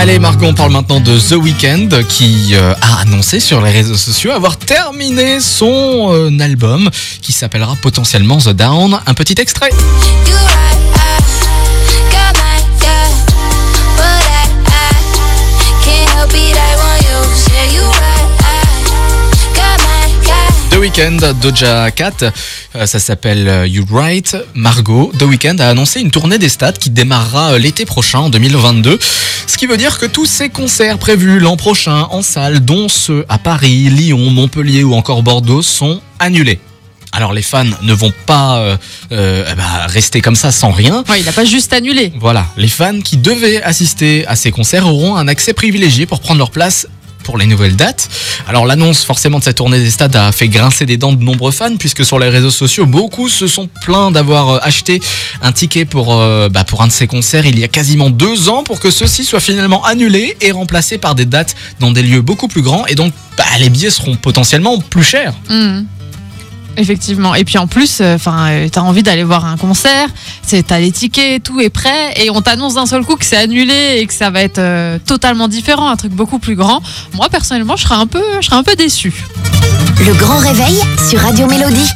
Allez Margot, on parle maintenant de The Weeknd qui euh, a annoncé sur les réseaux sociaux avoir terminé son euh, album qui s'appellera potentiellement The Down. Un petit extrait. Weeknd, Doja Cat, euh, ça s'appelle euh, You Right. Margot, The Weeknd a annoncé une tournée des stades qui démarrera euh, l'été prochain, en 2022. Ce qui veut dire que tous ces concerts prévus l'an prochain en salle, dont ceux à Paris, Lyon, Montpellier ou encore Bordeaux, sont annulés. Alors les fans ne vont pas euh, euh, eh ben, rester comme ça sans rien. Ouais, il n'a pas juste annulé. Voilà, les fans qui devaient assister à ces concerts auront un accès privilégié pour prendre leur place pour les nouvelles dates. Alors l'annonce forcément de cette tournée des stades a fait grincer des dents de nombreux fans puisque sur les réseaux sociaux beaucoup se sont plaints d'avoir euh, acheté un ticket pour, euh, bah, pour un de ces concerts il y a quasiment deux ans pour que ceux-ci soient finalement annulés et remplacés par des dates dans des lieux beaucoup plus grands et donc bah, les billets seront potentiellement plus chers. Hmm. Effectivement. Et puis en plus, enfin, euh, t'as envie d'aller voir un concert, c'est t'as les tickets, tout est prêt, et on t'annonce d'un seul coup que c'est annulé et que ça va être euh, totalement différent, un truc beaucoup plus grand. Moi personnellement, je serais un peu, je serais un peu déçu. Le grand réveil sur Radio Mélodie.